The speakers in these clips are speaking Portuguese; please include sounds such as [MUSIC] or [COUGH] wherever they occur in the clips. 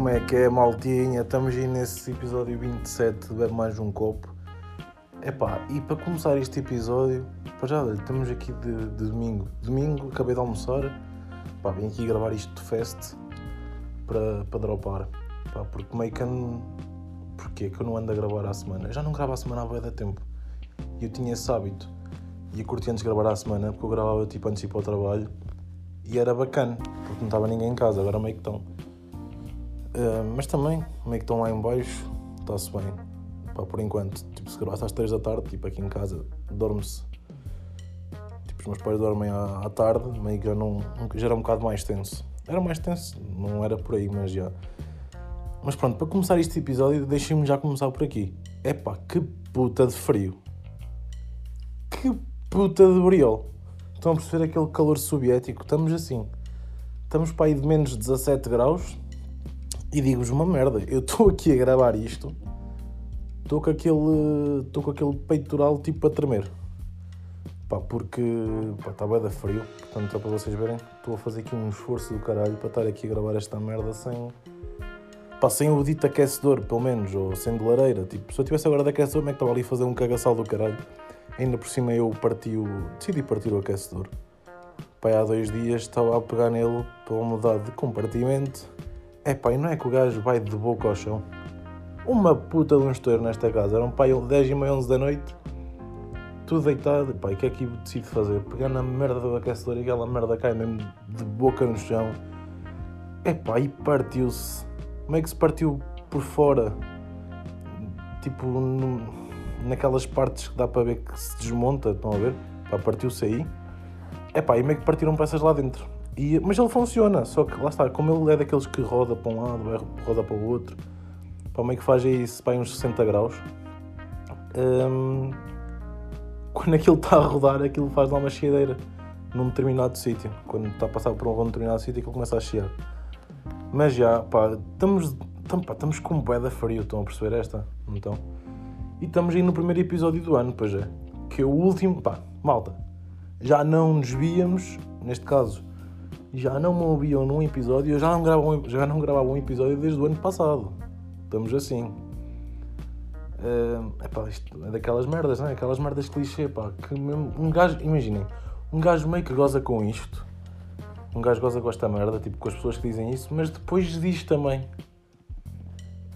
Como é que é, maltinha? Estamos aí nesse episódio 27 de Bebe Mais Um Copo. Epá, e para começar este episódio, para já, estamos aqui de, de domingo. Domingo, acabei de almoçar. Pá, vim aqui gravar isto de fest para, para dropar. Pá, porque meio que ando... Porquê que eu não ando a gravar à semana? Eu já não gravo à semana há bué de tempo. E eu tinha esse hábito. E eu curti antes de gravar à semana, porque eu gravava tipo antes de ir para o trabalho. E era bacana, porque não estava ninguém em casa, agora meio que estão. Uh, mas também, meio que estão lá em baixo, está-se bem. Pá, por enquanto, tipo, se gravasse às 3 da tarde, tipo, aqui em casa, dorme-se. Tipo, os meus pais dormem à, à tarde, meio que já, não, já era um bocado mais tenso. Era mais tenso, não era por aí, mas já. Mas pronto, para começar este episódio, deixem-me já começar por aqui. Epá, que puta de frio. Que puta de briol. Estão a perceber aquele calor soviético? Estamos assim. Estamos para aí de menos 17 graus. E digo-vos uma merda. Eu estou aqui a gravar isto. Estou com aquele. Estou com aquele peitoral tipo a tremer. Pá, porque pá, está bem da frio. Portanto, só para vocês verem, estou a fazer aqui um esforço do caralho para estar aqui a gravar esta merda sem pá, sem o dito aquecedor, pelo menos, ou sem de lareira. Tipo, se eu tivesse agora de aquecedor, como é que estava ali a fazer um cagaçal do caralho? Ainda por cima eu parti o. decidi partir o aquecedor. Pai, há dois dias estava a pegar nele para mudar de compartimento. É pá, e não é que o gajo vai de boca ao chão. Uma puta de um estouro nesta casa. Era um pai 10 e meia, 11 da noite. Tudo deitado. Pá, e o que é que eu decido fazer? Pegar na merda do aquecedor e aquela merda cai mesmo de boca no chão. É pá, e partiu-se como é que se partiu por fora? Tipo, no, naquelas partes que dá para ver que se desmonta, estão a ver? Pá, partiu-se aí. É pá, e meio que partiram peças lá dentro. E, mas ele funciona, só que lá está, como ele é daqueles que roda para um lado, roda para o outro, pá, meio que faz aí pá, uns 60 graus. Hum, quando aquilo está a rodar, aquilo faz lá uma chiadeira num determinado sítio. Quando está a passar por um determinado sítio, aquilo começa a chiar. Mas já, pá, estamos, tam, pá, estamos com um bué da frio, estão a perceber esta? Então. E estamos aí no primeiro episódio do ano, pois é. Que é o último, pá, malta. Já não nos víamos, neste caso, já não me ouviam num episódio, eu já não gravava já não gravava um episódio desde o ano passado. Estamos assim. Uh, pá, isto é daquelas merdas, não é? Aquelas merdas clichê, pá. Que um gajo, imaginem, um gajo meio que goza com isto um gajo goza com esta merda, tipo, com as pessoas que dizem isso, mas depois diz também.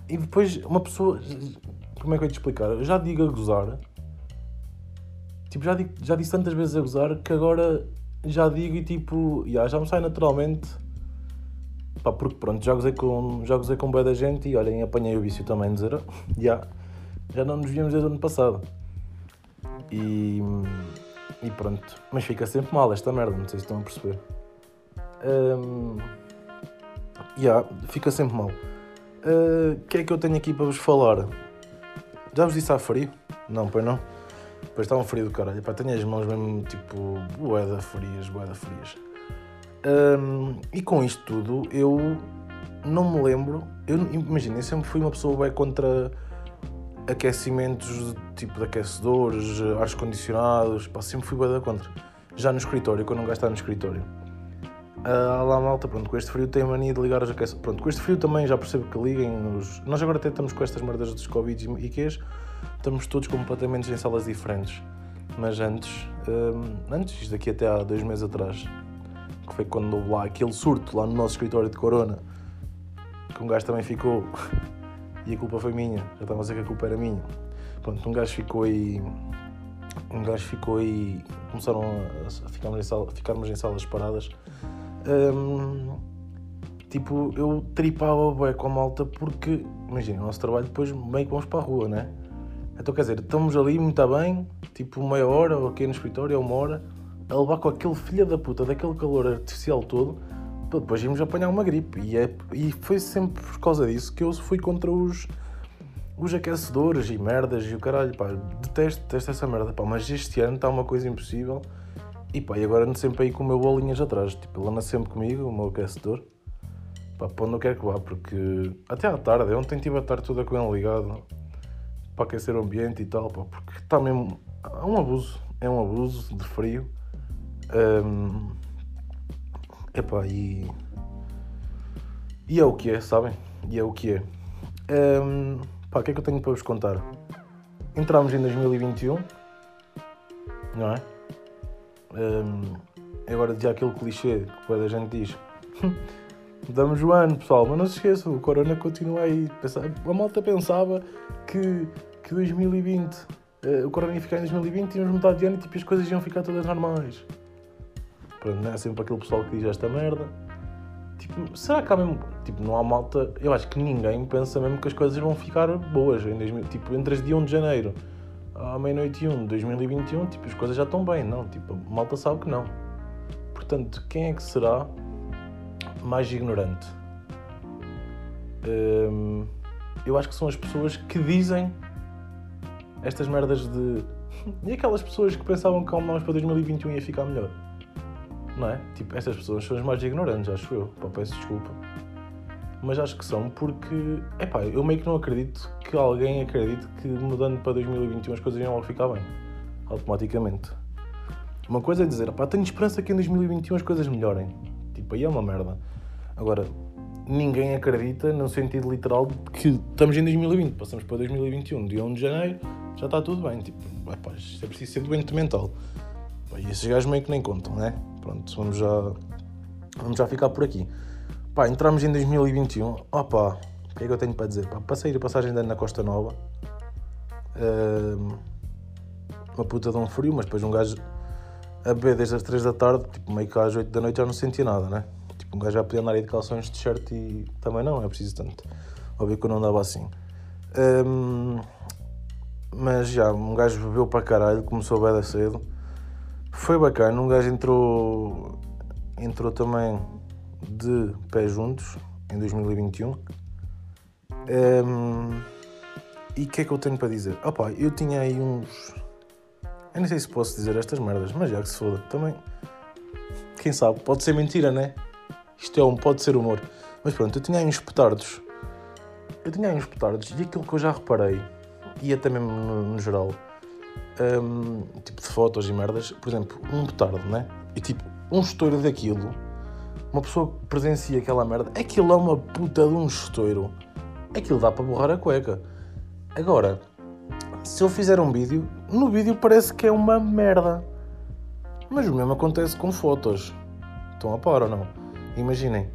E depois uma pessoa. Como é que eu ia te explicar? Eu já digo a gozar. Tipo, já, digo, já disse tantas vezes a gozar que agora já digo e tipo. Yeah, já me sai naturalmente. Pá, porque pronto, já gozei com, já gozei com boa da gente e olhem, apanhei o vício também de dizer. Yeah, [LAUGHS] já não nos víamos desde o ano passado. E. E pronto. Mas fica sempre mal esta merda, não sei se estão a perceber. Um, yeah, fica sempre mal. O uh, que é que eu tenho aqui para vos falar? Já vos disse há frio? Não, pois não? Pois está um frio do caralho. Pá, tenho as mãos mesmo tipo boeda frias, boeda frias. Um, e com isto tudo, eu não me lembro. Eu imagino, eu sempre fui uma pessoa bem contra aquecimentos tipo de aquecedores, ar condicionados, pá, sempre fui bem contra. Já no escritório, quando não gastar no escritório. Uh, lá malta, pronto, com este frio tem mania de ligar os aquecedores. Pronto, com este frio também já percebo que liguem os... Nós agora até estamos com estas merdas dos Covid e IQs, estamos todos completamente em salas diferentes. Mas antes, um, antes, daqui até há dois meses atrás, que foi quando houve lá aquele surto lá no nosso escritório de Corona, que um gajo também ficou, [LAUGHS] e a culpa foi minha, já estava a dizer que a culpa era minha. Pronto, um gajo ficou aí, um gajo ficou aí, começaram a, ficarmos, em sala, ficarmos em salas paradas, um, tipo, eu tripava bem com a malta porque, imagina, o nosso trabalho depois bem que vamos para a rua, né? Então quer dizer, estamos ali muito bem, tipo meia hora, ou aqui no escritório, ou uma hora, a levar com aquele filho da puta, daquele calor artificial todo, para depois irmos apanhar uma gripe. E, é, e foi sempre por causa disso que eu fui contra os, os aquecedores e merdas e o caralho, pá, detesto, detesto essa merda, pá, mas este ano está uma coisa impossível e pá, e agora ando sempre aí com o meu bolinhas atrás. Tipo, ele anda sempre comigo, o meu aquecedor. Pá, para onde eu quero que vá, porque até à tarde, ontem tive a tarde toda com ele ligado para aquecer o ambiente e tal, pá, porque está mesmo. É um abuso, é um abuso de frio. Um, epá, e. E é o que é, sabem? E é o que é. Um, pá, o que é que eu tenho para vos contar? Entramos em 2021, não é? Um, agora já aquele clichê que a gente diz. [LAUGHS] Damos o ano, pessoal, mas não se esqueçam, o Corona continua aí. A malta pensava que, que 2020, uh, eh, o Corona ia ficar em 2020 e íamos mudar de ano e tipo, as coisas iam ficar todas normais. Pronto, não é sempre aquele pessoal que diz esta merda. Tipo, será que há mesmo. Tipo, não há malta. Eu acho que ninguém pensa mesmo que as coisas vão ficar boas. Em 2000, tipo, entre as dia 1 de janeiro à meia-noite e 1 de 2021, tipo, as coisas já estão bem. Não, tipo, a malta sabe que não. Portanto, quem é que será mais ignorante? Hum, eu acho que são as pessoas que dizem estas merdas de. [LAUGHS] E aquelas pessoas que pensavam que mais para 2021 ia ficar melhor não é? Tipo, estas pessoas são as mais ignorantes, acho eu. Pá, peço desculpa. Mas acho que são porque, é pá, eu meio que não acredito que alguém acredite que mudando para 2021 as coisas iam logo ficar bem. Automaticamente. Uma coisa é dizer, pá, tenho esperança que em 2021 as coisas melhorem. Tipo, aí é uma merda. Agora, ninguém acredita no sentido literal de que estamos em 2020, passamos para 2021, dia 1 de janeiro, já está tudo bem. Tipo, é pá, isto é preciso ser doente mental. Pá, e esses gajos meio que nem contam, né? Pronto, vamos já, vamos já ficar por aqui. Pá, entramos em 2021. Opa, o que é que eu tenho para dizer? Pá, passei a passagem de ano na Costa Nova. Uh, uma puta de um frio, mas depois um gajo a beber desde as 3 da tarde, tipo, meio que às 8 da noite já não sentia nada, né? Um gajo já podia andar aí de calções t-shirt e também não, é preciso tanto. Óbvio que eu não andava assim. Um, mas já, um gajo bebeu para caralho, começou bem cedo. Foi bacana, um gajo entrou, entrou também de pé juntos em 2021. Um, e o que é que eu tenho para dizer? Opa, eu tinha aí uns. Eu nem sei se posso dizer estas merdas, mas já que se foda. Também. Quem sabe? Pode ser mentira, né? Isto é um, pode ser humor. Mas pronto, eu tinha aí uns petardos. Eu tinha aí uns petardos e aquilo que eu já reparei, e até mesmo no, no geral, um, tipo de fotos e merdas, por exemplo, um petardo, né? E tipo, um estouro daquilo, uma pessoa que presencia aquela merda, aquilo é uma puta de um estouro. Aquilo dá para borrar a cueca. Agora, se eu fizer um vídeo, no vídeo parece que é uma merda. Mas o mesmo acontece com fotos. Estão a par ou não? Imaginem,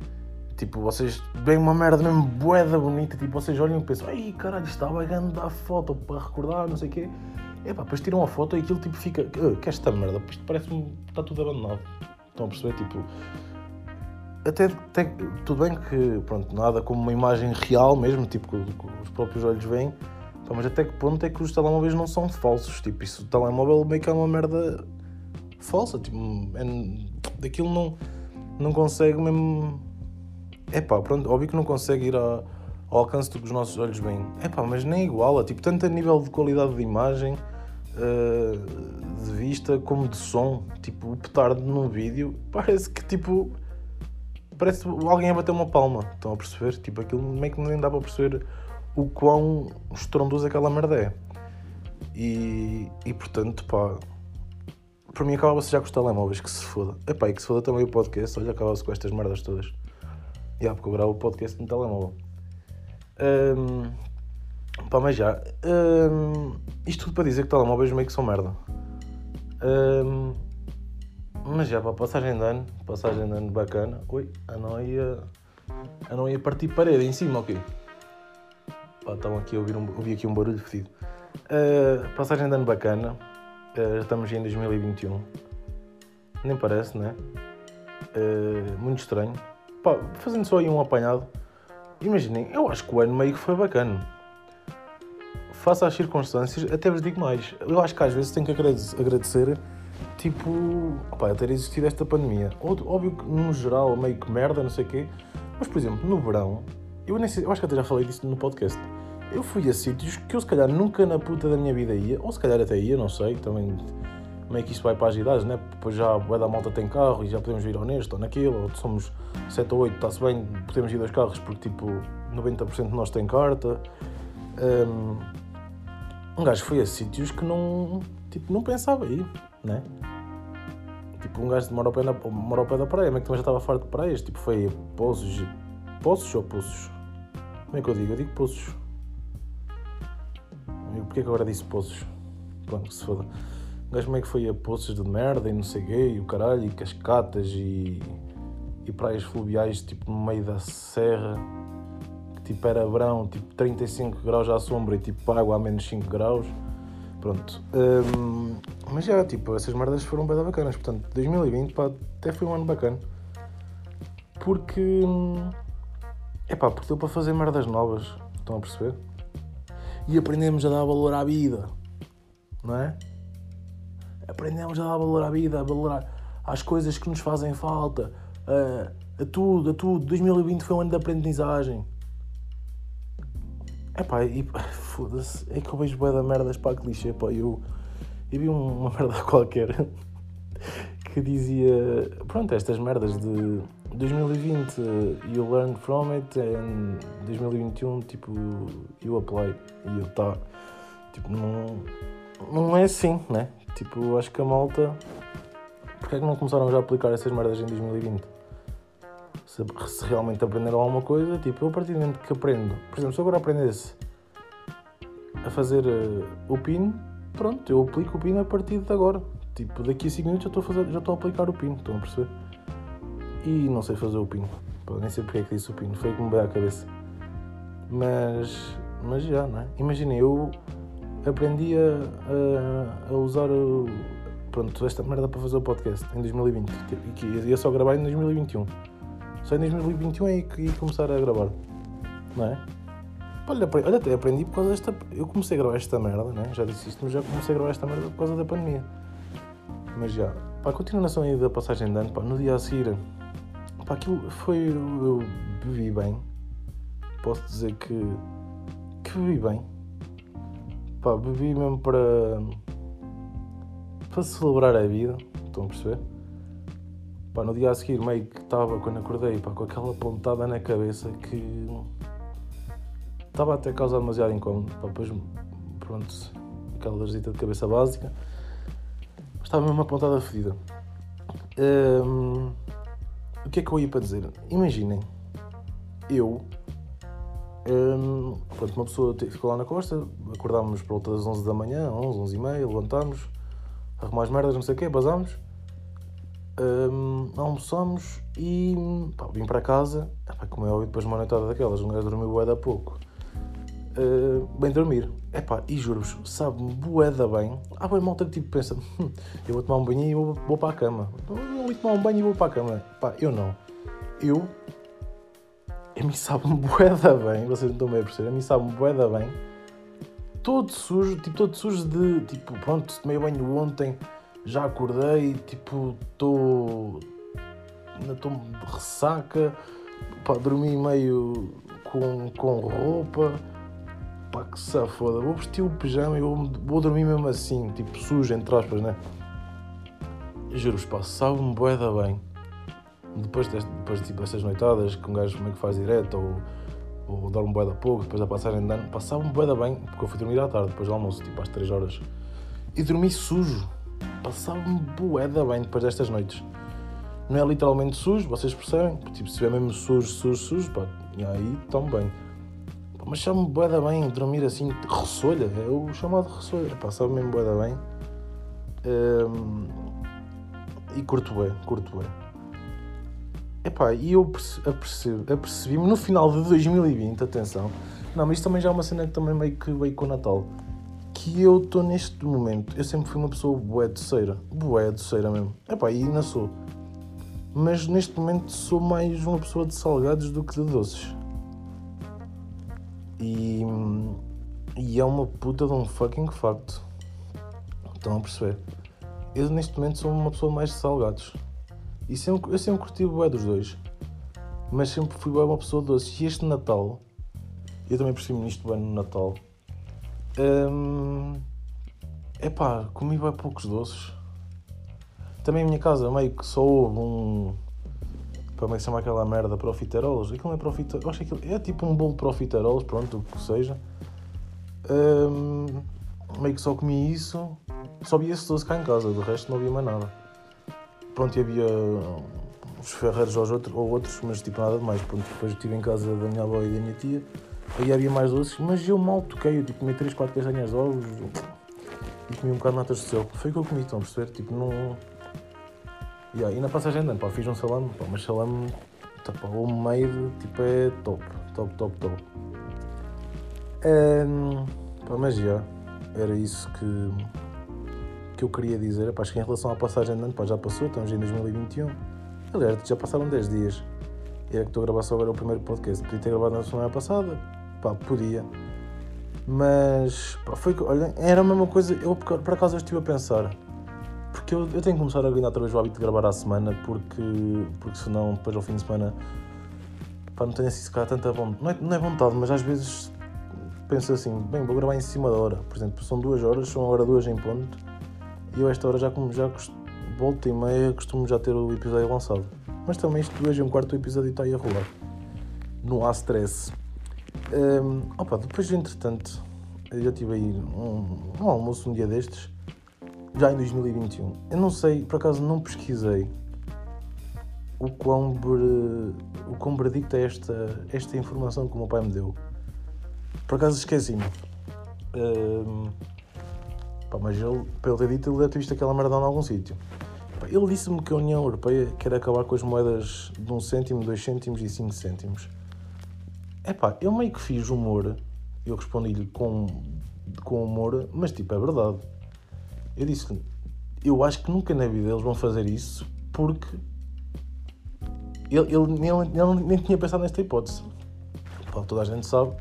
tipo, vocês veem uma merda mesmo boeda bonita, tipo, vocês olham e pensam, ai caralho, estava a dar foto para recordar, não sei o quê. Epá, depois tiram a foto e aquilo tipo fica. Uh, que esta merda, isto parece-me. está tudo abandonado. Estão a perceber? Tipo. Até, até, tudo bem que pronto, nada como uma imagem real mesmo, tipo que, os próprios olhos veem, mas até que ponto é que os telemóveis não são falsos? Tipo, isso o telemóvel meio que é uma merda falsa, tipo, é, daquilo não, não consegue mesmo. É pá, pronto, óbvio que não consegue ir a, ao alcance do que os nossos olhos veem. É pá, mas nem iguala, tipo, tanto a nível de qualidade de imagem uh, de vista como de som. Tipo, o petardo num vídeo [LAUGHS] parece que tipo. Parece alguém a bater uma palma. Estão a perceber? Tipo, aquilo meio que nem dá para perceber o quão estrondoso aquela merda é. E, e portanto, pá. Para mim acabava-se já com os telemóveis, que se foda. Epá, e que se foda também o podcast. Olha, acabava-se com estas merdas todas. E yeah, porque eu gravo o podcast no telemóvel. Um, Pá, mas já. Um, isto tudo para dizer que telemóveis meio que são merda. Um, mas já, pá, passagem de ano. Passagem de ano bacana. Ui, a não ia. A não ia partir parede em cima, ok? Pá, estavam aqui a ouvir, um, ouvi aqui um barulho fedido. Uh, passagem de ano bacana. Uh, estamos em 2021. Nem parece, né? Uh, muito estranho. Pá, fazendo só aí um apanhado. Imaginem, eu acho que o ano meio que foi bacana face às circunstâncias, até vos digo mais, eu acho que às vezes tenho que agradecer, tipo, opa, ter existido esta pandemia. Óbvio que no geral, meio que merda, não sei o quê, mas por exemplo, no verão, eu, nem sei, eu acho que até já falei disso no podcast, eu fui a sítios que eu se calhar nunca na puta da minha vida ia, ou se calhar até ia, não sei, também meio que isto vai para as idades, né? Depois já a da malta tem carro e já podemos ir ao neste ou naquilo, ou somos 7 ou 8, está-se bem, podemos ir dois carros porque tipo 90% de nós tem carta. Um, um gajo foi a sítios que não, tipo, não pensava ir, né? Tipo, um gajo mora ao pé, na, mora ao pé da praia, mas que também já estava farto de praias, tipo, foi a Pozos, Poços ou Poços? Como é que eu digo? Eu digo Poços. E porquê que agora disse Poços? Pronto, se foda. O gajo como é que foi a Poços de merda e não sei quê, e o caralho, e cascatas e, e praias fluviais tipo no meio da serra, que tipo era verão, tipo 35 graus à sombra e tipo água a menos 5 graus. Pronto. Hum, mas já, tipo, essas merdas foram bem bacanas. Portanto, 2020 pá, até foi um ano bacana. Porque. É pá, porque deu para fazer merdas novas. Estão a perceber? E aprendemos a dar valor à vida. Não é? Aprendemos a dar valor à vida, a valorar às coisas que nos fazem falta, a, a tudo, a tudo. 2020 foi um ano de aprendizagem. É pá, e [LAUGHS] foda-se, é que eu vejo bué da merdas para clichê, pá, eu, eu vi uma [LAUGHS] merda qualquer que dizia, pronto, estas merdas de 2020 you learn from it and 2021 tipo you apply e eu tá, tipo, não, não é assim, né? Tipo, acho que a malta, porque é que não começaram já a aplicar essas merdas em 2020? se, se realmente aprenderam alguma coisa, tipo, eu a partir do momento que aprendo, por exemplo, se eu agora aprendesse a fazer uh, o PIN, pronto, eu aplico o PIN a partir de agora. Tipo, daqui a 5 minutos já estou a, fazer, já estou a aplicar o PIN, estão a perceber? E não sei fazer o PIN. Pô, nem sei porque é que disse o PIN, foi que me veio à cabeça. Mas, mas já, não é? Imaginem, eu aprendi a, a, a usar o, pronto, esta merda para fazer o podcast em 2020 e que ia só gravar em 2021. Só em 2021 é que ia começar a gravar. Não é? Olha, olha, até aprendi por causa desta. Eu comecei a gravar esta merda, né? Já disse isto, mas já comecei a gravar esta merda por causa da pandemia. Mas já. Pá, a continuação aí da passagem de ano, pá, no dia a seguir. Pá, aquilo foi. Eu bebi bem. Posso dizer que. que bebi bem. Pá, bebi mesmo para. para celebrar a vida. Estão a perceber? Pá, no dia a seguir, meio que estava, quando acordei, pá, com aquela pontada na cabeça que. estava até a causar demasiado incómodo. Pá, depois, pronto, aquela dorzinha de cabeça básica. Estava mesmo uma pontada fedida. Um, o que é que eu ia para dizer? Imaginem, eu. Um, pronto, uma pessoa ficou lá na costa, acordámos por volta das 11 da manhã, 11, 11 e meia, levantámos, arrumar as merdas, não sei o quê, basámos um, almoçamos e pá, vim para casa, como é óbvio, depois de uma noitada daquelas, um gajo dormiu bué da pouco. Uh, bem dormir. Epá, e juro-vos, sabe-me bué da bem. Há bem malta que tipo pensa, hum, eu vou tomar um banho e vou, vou para a cama. Eu vou tomar um banho e vou para a cama. Pá, eu não. Eu, a mim sabe-me [LAUGHS] bué da bem, vocês não estão bem a perceber, a mim sabe-me bué da bem. Todo sujo, tipo, todo sujo de, tipo, pronto, tomei banho ontem, já acordei, tipo, estou. Ainda estou de ressaca, pá, dormi meio com, com roupa, pá, que se foda. Vou vestir o pijama e vou, vou dormir mesmo assim, tipo, sujo, entre aspas, né? Juro-vos, pá, sabe-me boeda bem. Depois, deste, depois tipo, destas noitadas, que um gajo meio que faz direto, ou, ou dorme boeda pouco, depois da passagem de ano, passava-me boeda bem, porque eu fui dormir à tarde, depois do almoço, tipo, às 3 horas. E dormi sujo passava-me boeda bem depois destas noites. Não é literalmente sujo, vocês percebem? Tipo, se é mesmo sujo, sujo, sujo, pá, e aí estão bem. Mas chamo-me boeda bem, dormir assim, ressolha, é o chamado ressolha, passava mesmo boeda bem. Um, e curto bem, curto bem. Epá, e eu apercebi-me no final de 2020, atenção, não, mas isto também já é uma cena que também meio que veio com o Natal que eu estou neste momento, eu sempre fui uma pessoa bué doceira, bué doceira mesmo, epá, e ainda sou. Mas neste momento sou mais uma pessoa de salgados do que de doces. E, e é uma puta de um fucking facto. Estão a perceber? Eu neste momento sou uma pessoa mais de salgados. E sempre, eu sempre curti o bué dos dois. Mas sempre fui bué uma pessoa doce. E este Natal, eu também percebi nisto bem no Natal Hum, epá, comi bem poucos doces. Também a minha casa meio que só houve um. Como é que se chama aquela merda? Profiteroles? Aquilo não é profiteroles. Acho que é tipo um bolo profiteroles, pronto, o que seja. Hum, meio que só comi isso. Só vi esse doce cá em casa, do resto não havia mais nada. Pronto, e havia uns uns ferreiros aos outros, ou outros, mas tipo nada de mais. Pronto, depois estive em casa da minha avó e da minha tia, aí havia mais doces, mas eu mal toquei, eu tipo, comi 3, 4 castanhas de ovos e comi um bocado de natas de céu. Foi o que eu comi, estão a perceber? Tipo, não. Yeah, e na passagem andando, pá, fiz um salame, pá, mas salame, pá, homemade, tipo, é top, top, top, top. Um, pá, mas já, era isso que, que eu queria dizer. Pá, acho que em relação à passagem andando, pá, já passou, estamos em 2021. Aliás, já passaram 10 dias. E é que estou a gravar só agora o primeiro podcast. Podia ter gravado na semana passada, pá, podia. Mas, pá, foi, olha, era a mesma coisa, eu por, acaso estive a pensar porque eu, eu tenho que começar a ganhar outra vez o hábito de gravar à semana, porque, porque senão depois ao fim de semana pá, não tenho assim se calhar tanta vontade. Não é, não é vontade, mas às vezes penso assim, bem, vou gravar em cima da hora. Por exemplo, são duas horas, são agora duas em ponto, e eu a esta hora já, já volta e meia costumo já ter o episódio lançado. Mas também isto duas e um quarto do episódio está aí a rolar. Não há stress. Um, opa, depois entretanto, eu já tive aí um, um almoço um dia destes já em 2021. Eu não sei, por acaso não pesquisei o quão, o quão é esta, esta informação que o meu pai me deu. Por acaso esqueci-me. Um, mas ele, pelo ter dito, ele deve ter visto aquela merda em algum sítio. Ele disse-me que a União Europeia quer acabar com as moedas de 1 um cêntimo, 2 cêntimos e 5 cêntimos. Epá, eu meio que fiz humor, eu respondi-lhe com, com humor, mas tipo, é verdade. Eu disse eu acho que nunca na vida eles vão fazer isso porque ele, ele, ele, ele nem tinha pensado nesta hipótese. Pá, toda a gente sabe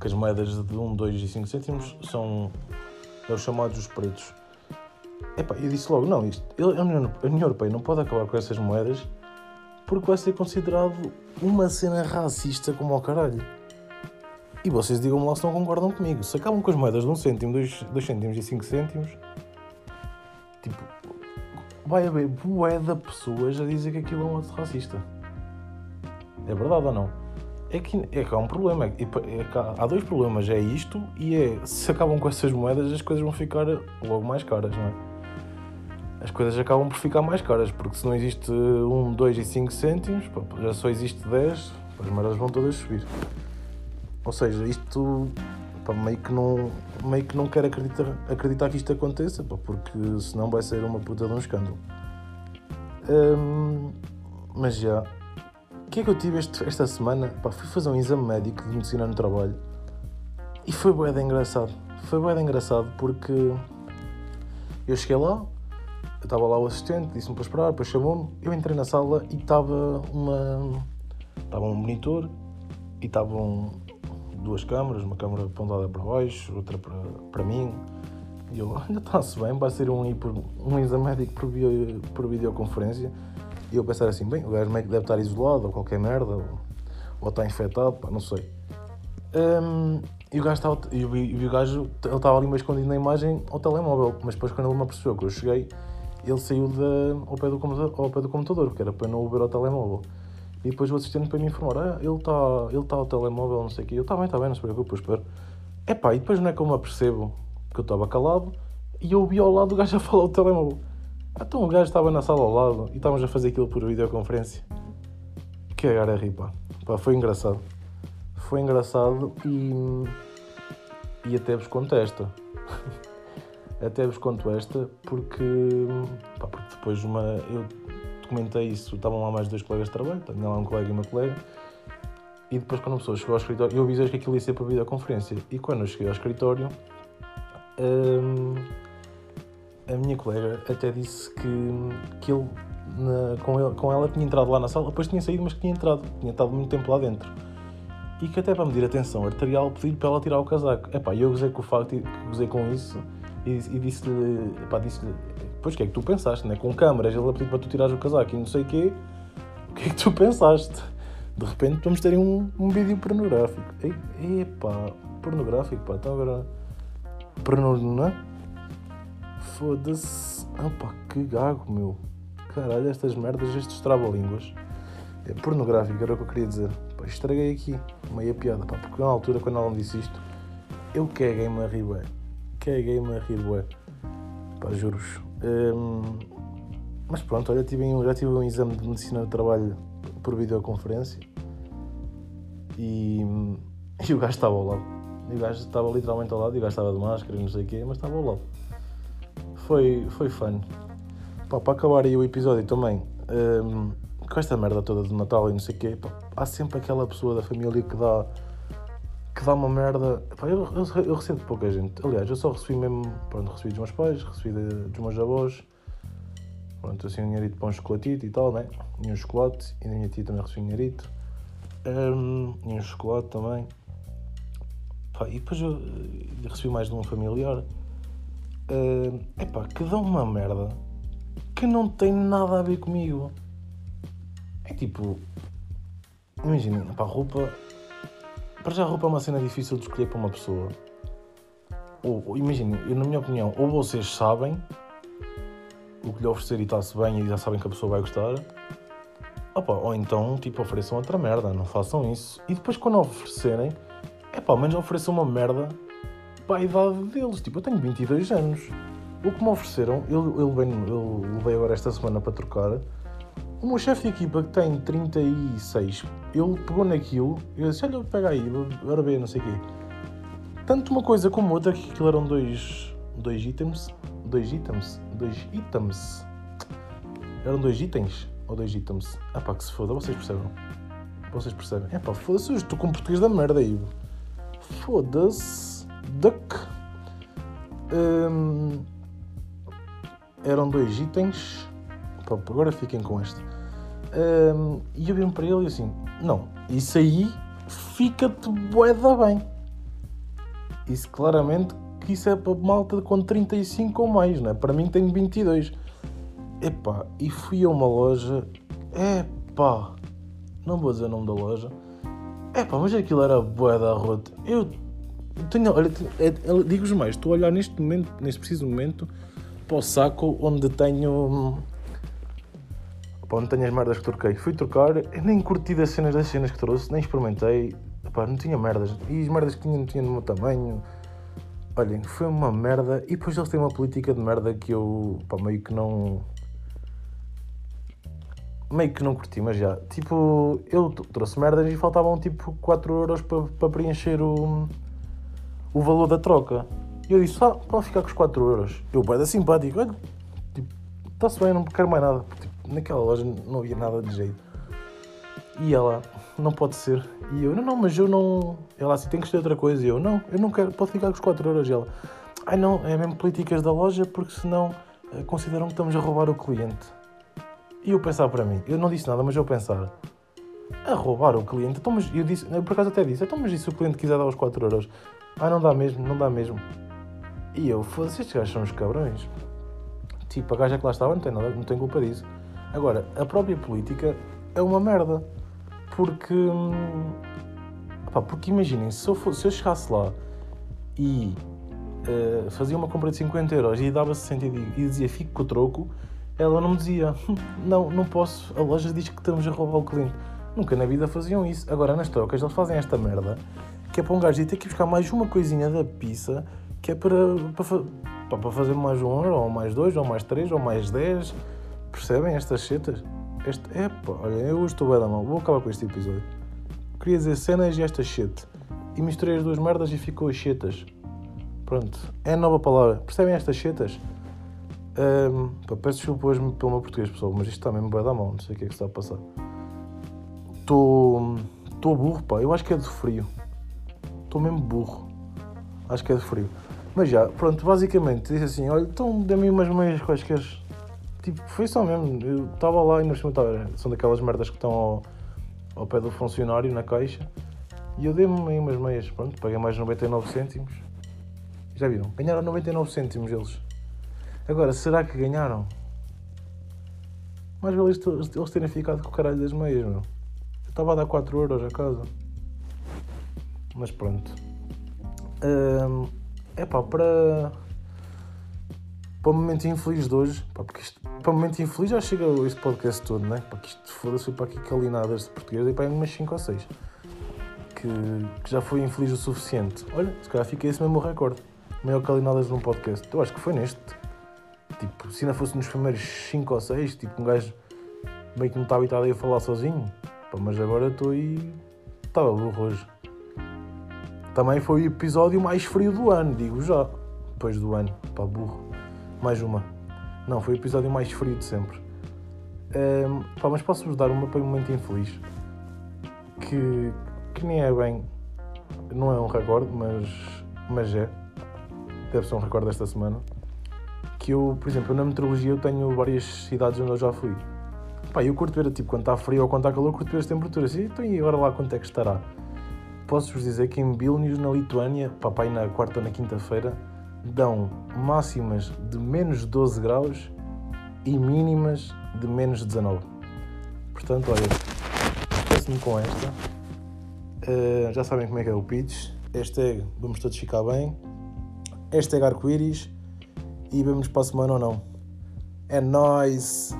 que as moedas de 1, 2 e 5 cêntimos são os chamados os pretos. Epá, eu disse logo, não, isto, a, União, a União Europeia não pode acabar com essas moedas porque vai ser considerado uma cena racista como ao caralho. E vocês digam-me lá se não concordam comigo. Se acabam com as moedas de 1 cêntimo, 2, 2 cêntimos e 5 cêntimos, Tipo, vai haver bué de pessoas a dizer que aquilo é um ato racista. É verdade ou não? É que, é que há um problema. É que, há dois problemas. É isto e é se acabam com essas moedas as coisas vão ficar logo mais caras, não é? As coisas acabam por ficar mais caras, porque se não existe 1, 2 e 5 cêntimos, já só existe 10, as moedas vão todas subir. Ou seja, isto pá, meio que não, meio que não quero acreditar, acreditar que isto aconteça, pá, porque senão vai ser uma puta de um escândalo. Hum, mas já. O que é que eu tive este, esta semana? Pá, fui fazer um exame médico de medicina no trabalho e foi bué engraçado. Foi bué engraçado porque eu cheguei lá, estava lá o assistente, disse-me para esperar, depois chamou-me, eu entrei na sala e estava uma. estava um monitor e estavam duas câmaras, uma câmara apontada para baixo, outra para, para mim. E eu, [LAUGHS] olha, está-se bem, vai ser um, um exame médico por, video, por videoconferência. E eu pensar assim, bem, o gajo deve estar isolado ou qualquer merda, ou, ou está infectado, pá, não sei. Um, e o gajo estava, e o, e o gajo ele estava ali meio escondido na imagem ao telemóvel, mas depois quando ele me apercebeu que eu cheguei, ele saiu de, ao, pé do computador, ao pé do computador, que era para não o ver ao telemóvel. E depois o assistente para me informar, ah, ele está ele tá ao telemóvel, não sei o quê. Eu, está bem, está bem, não se preocupe, eu espero. Epá, e depois não é que eu me apercebo que eu estava calado e eu vi ao lado o gajo a falar o telemóvel. Então o gajo estava na sala ao lado e estávamos a fazer aquilo por videoconferência. Que agarra a rir, pá. pá. Foi engraçado. Foi engraçado e. E até vos conto esta. [LAUGHS] até vos conto esta porque. Pá, porque depois uma. Eu comentei isso, estavam lá mais dois colegas de trabalho, tinha lá um colega e uma colega, e depois quando a pessoa chegou ao escritório, eu avisei que aquilo ia ser para videoconferência, e quando eu cheguei ao escritório, hum, a minha colega até disse que, que ele, na, com ele, com ela, tinha entrado lá na sala, depois tinha saído, mas que tinha entrado, tinha estado muito tempo lá dentro. E que até para medir a tensão arterial pedi para ela tirar o casaco. Epá, eu gozei com o facto, gozei com isso e, e disse-lhe, disse-lhe, Pois, o que é que tu pensaste, né? Com câmaras, ele a pedir para tu tirares o casaco e não sei o quê. O que é que tu pensaste? De repente vamos ter um, um vídeo pornográfico. E, epá, pornográfico, pá, então agora. Porno, não é? Foda-se. Opa, que gago, meu. Caralho, estas merdas, estes trava-línguas. É pornográfico, era o que eu queria dizer. Pá, estraguei aqui, meia piada, pá, porque na altura, quando ela me disse isto, eu caguei-me a rir, ué. Caguei-me a rir, ué. Pá, juros. Um, mas pronto, olha, tive já tive um exame de medicina de trabalho por videoconferência e, e o gajo estava ao lado. E o gajo estava literalmente ao lado e o gajo estava de máscara e não sei o quê, mas estava ao lado. Foi, foi fun. Pá, para acabar aí o episódio também, um, com esta merda toda do Natal e não sei o quê, pá, há sempre aquela pessoa da família que dá dá uma merda. Eu, eu, eu, recebo pouca gente. Aliás, eu só recebi mesmo. Pronto, recebi dos meus pais, recebi de, dos meus avós. Pronto, assim um dinheirito para um chocolatito e tal, né? E um chocolate. E da minha tia também recebi um dinheirito. Um, e um chocolate também. E depois eu, eu recebi mais de um familiar. Uh, epá, que dá uma merda que não tem nada a ver comigo. É tipo. Imagina, pá, roupa para já a roupa é uma cena difícil de escolher para uma pessoa. Ou, imagina, na minha opinião, ou vocês sabem o que lhe oferecer e está-se bem e já sabem que a pessoa vai gostar. Opa, ou então, tipo, ofereçam outra merda, não façam isso. E depois quando oferecerem, é pá, menos ofereçam uma merda para a idade deles. Tipo, eu tenho 22 anos. O que me ofereceram, ele, ele, vem, ele levei agora esta semana para trocar o meu chefe de equipa que tem 36, ele pegou naquilo eu disse, olha, pega aí, agora bem, não sei o quê. Tanto uma coisa como outra, que aquilo eram dois, dois itens, dois itens, dois itens. Eram dois itens ou dois itens? Ah pá, que se foda, vocês percebem? Vocês percebem? É pá, foda-se, estou com português da merda aí. Foda-se. Duck. Hum, eram dois itens. Pá, agora fiquem com este. Um, e eu vi para ele e assim: Não, isso aí fica-te boeda bem. Isso claramente que isso é para malta com 35 ou mais, não é? Para mim tenho 22. Epá, e fui a uma loja. Epá, não vou dizer o nome da loja. Epá, mas aquilo era boeda rota. Eu tenho, olha, é, é, digo-vos mais, estou a olhar neste momento, neste preciso momento, para o saco onde tenho Pá, não tenho as merdas que troquei. Fui trocar, nem curti das cenas das cenas que trouxe, nem experimentei. Pá, não tinha merdas. E as merdas que tinha não tinha no meu tamanho. Olhem, foi uma merda. E depois eles têm uma política de merda que eu, pá, meio que não. Meio que não curti, mas já. Tipo, eu trouxe merdas e faltavam tipo 4 euros para, para preencher o, o valor da troca. E eu disse, ah, vamos ficar com os 4 euros. Eu, pai, da simpático, olha, tipo, está-se bem, não quero mais nada. Naquela loja não havia nada de jeito. E ela, não pode ser. E eu, não, não, mas eu não. Ela assim, tem que ser outra coisa. E eu, não, eu não quero, pode ficar com os 4 euros. E ela, ai não, é mesmo políticas da loja porque senão eh, consideram que estamos a roubar o cliente. E eu pensar para mim, eu não disse nada, mas eu pensar, a roubar o cliente, então, mas eu disse, eu por acaso até disse, então, mas e se o cliente quiser dar os 4 euros? Ah, não dá mesmo, não dá mesmo. E eu, foda-se, estes gajos são uns cabrões. Tipo, a gaja que lá estava não tem, nada, não tem culpa disso. Agora, a própria política é uma merda. Porque. Hum, porque imaginem, se eu, se eu chegasse lá e uh, fazia uma compra de 50 euros e dava-se sentido e dizia fico com o troco, ela não me dizia hum, não, não posso, a loja diz que estamos a roubar o cliente. Nunca na vida faziam isso. Agora nas trocas eles fazem esta merda que é para um gajo ter que buscar mais uma coisinha da pizza que é para, para, para fazer mais um euro, ou mais dois, ou mais três, ou mais dez. Percebem estas setas? Este, epa, olha, eu estou bem da mão. Vou acabar com este episódio. Queria dizer cenas e esta shit. E misturei as duas merdas e ficou as chetas. Pronto, é a nova palavra. Percebem estas chetas? Um, pá, peço desculpa hoje pelo meu português, pessoal, mas isto está mesmo bem da mão. Não sei o que é que está a passar. Estou. Estou burro, pá. Eu acho que é de frio. Estou mesmo burro. Acho que é de frio. Mas já, pronto, basicamente disse assim: olha, então dê-me umas meias quaisquer Tipo, foi só mesmo. Eu estava lá e estava. São daquelas merdas que estão ao, ao pé do funcionário na caixa. E eu dei-me aí umas meias. Pronto, paguei mais 99 cêntimos. Já viram? Ganharam 99 cêntimos eles. Agora, será que ganharam? Mais vale eles terem ficado com o caralho das meias, meu. Eu estava a dar 4 euros a casa. Mas pronto. É pá, para para o momento infeliz de hoje, pá, porque isto, para o momento infeliz já chega este podcast todo, né? Para que isto foda-se, foi para aqui calinadas de português e para umas 5 ou 6. Que, que, já foi infeliz o suficiente. Olha, se calhar fica esse mesmo recorde. Maior calinadas num podcast. Eu acho que foi neste. Tipo, se ainda fosse nos primeiros 5 ou 6, tipo, um gajo meio que não está habitado a falar sozinho. Pá, mas agora estou aí. Estava burro hoje. Também foi o episódio mais frio do ano, digo já. Depois do ano, pá, burro. Mais uma. Não, foi o episódio mais frio de sempre. Um, pá, mas posso-vos dar uma para um momento infeliz. Que, que nem é bem. Não é um recorde, mas, mas é. Deve ser um recorde desta semana. Que eu, por exemplo, na meteorologia eu tenho várias cidades onde eu já fui. Pá, eu curto ver, tipo, quando está frio ou quando está calor, curto ver as temperaturas. E, então, e agora lá quanto é que estará? Posso-vos dizer que em Vilnius, na Lituânia, papai na quarta ou na quinta-feira, dão máximas de menos 12 graus e mínimas de menos 19. Portanto, olha, esqueço-me com esta. Uh, já sabem como é que é o pitch. Hashtag vamos todos ficar bem. Hashtag arco-íris. E vemos para a semana ou não. É nóis!